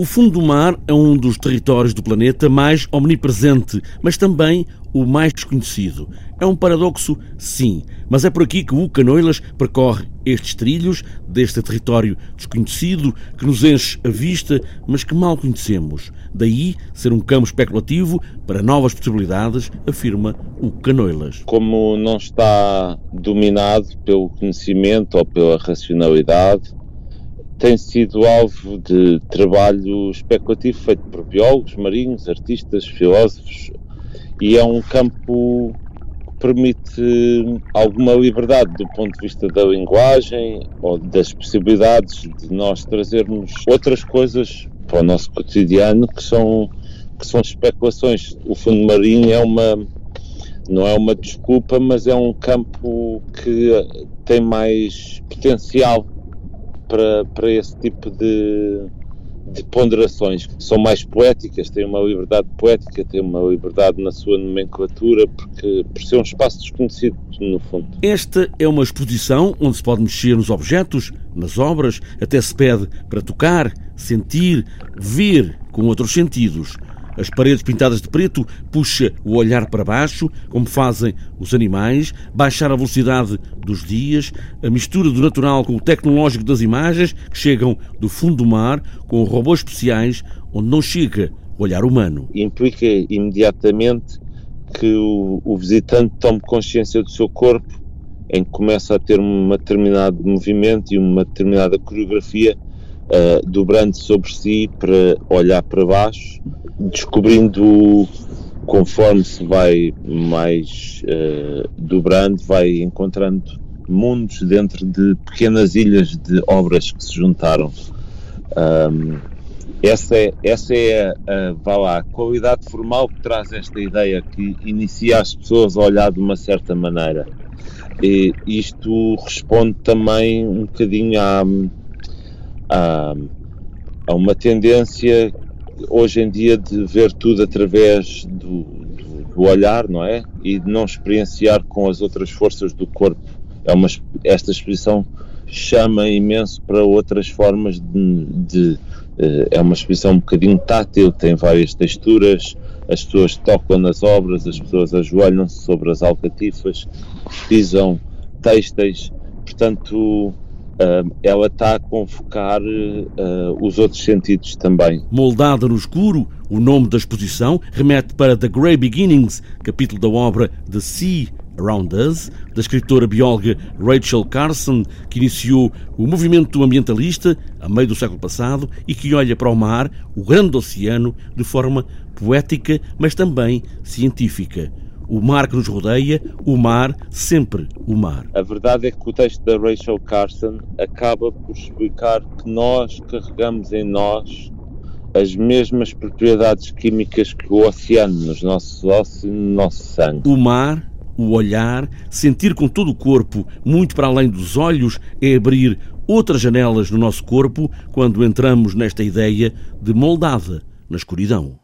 O fundo do mar é um dos territórios do planeta mais omnipresente, mas também o mais desconhecido. É um paradoxo, sim, mas é por aqui que o Canoilas percorre estes trilhos deste território desconhecido que nos enche a vista, mas que mal conhecemos. Daí ser um campo especulativo para novas possibilidades, afirma o Canoilas. Como não está dominado pelo conhecimento ou pela racionalidade, tem sido alvo de trabalho especulativo feito por biólogos, marinhos, artistas, filósofos e é um campo que permite alguma liberdade do ponto de vista da linguagem ou das possibilidades de nós trazermos outras coisas para o nosso cotidiano que são que são especulações. O fundo marinho é uma não é uma desculpa, mas é um campo que tem mais potencial para, para esse tipo de, de ponderações que são mais poéticas, têm uma liberdade poética, têm uma liberdade na sua nomenclatura, porque por ser um espaço desconhecido, no fundo. Esta é uma exposição onde se pode mexer nos objetos, nas obras, até se pede para tocar, sentir, ver com outros sentidos. As paredes pintadas de preto puxa o olhar para baixo, como fazem os animais, baixar a velocidade dos dias, a mistura do natural com o tecnológico das imagens que chegam do fundo do mar, com robôs especiais, onde não chega o olhar humano. Implica imediatamente que o, o visitante tome consciência do seu corpo, em que começa a ter um determinado movimento e uma determinada coreografia uh, dobrando sobre si para olhar para baixo, descobrindo conforme se vai mais uh, dobrando, vai encontrando mundos dentro de pequenas ilhas de obras que se juntaram. Um, essa é, essa é a, a, vá lá, a qualidade formal que traz esta ideia, que inicia as pessoas a olhar de uma certa maneira. E isto responde também um bocadinho há, há uma tendência hoje em dia de ver tudo através do, do, do, olhar, não é? E de não experienciar com as outras forças do corpo. É uma, esta exposição chama imenso para outras formas de, de eh, é uma exposição um bocadinho tátil, tem várias texturas, as pessoas tocam nas obras, as pessoas ajoelham-se sobre as alcatifas, pisam têxteis, portanto uh, ela está a convocar uh, os outros sentidos também. Moldada no escuro, o nome da exposição remete para The Grey Beginnings, capítulo da obra The Sea Around Us, da escritora bióloga Rachel Carson, que iniciou o movimento ambientalista a meio do século passado e que olha para o mar, o grande oceano, de forma poética, mas também científica o mar que nos rodeia, o mar, sempre o mar. A verdade é que o texto da Rachel Carson acaba por explicar que nós carregamos em nós as mesmas propriedades químicas que o oceano, nos nossos ossos e no nosso sangue. O mar, o olhar, sentir com todo o corpo, muito para além dos olhos, é abrir outras janelas no nosso corpo quando entramos nesta ideia de moldada na escuridão.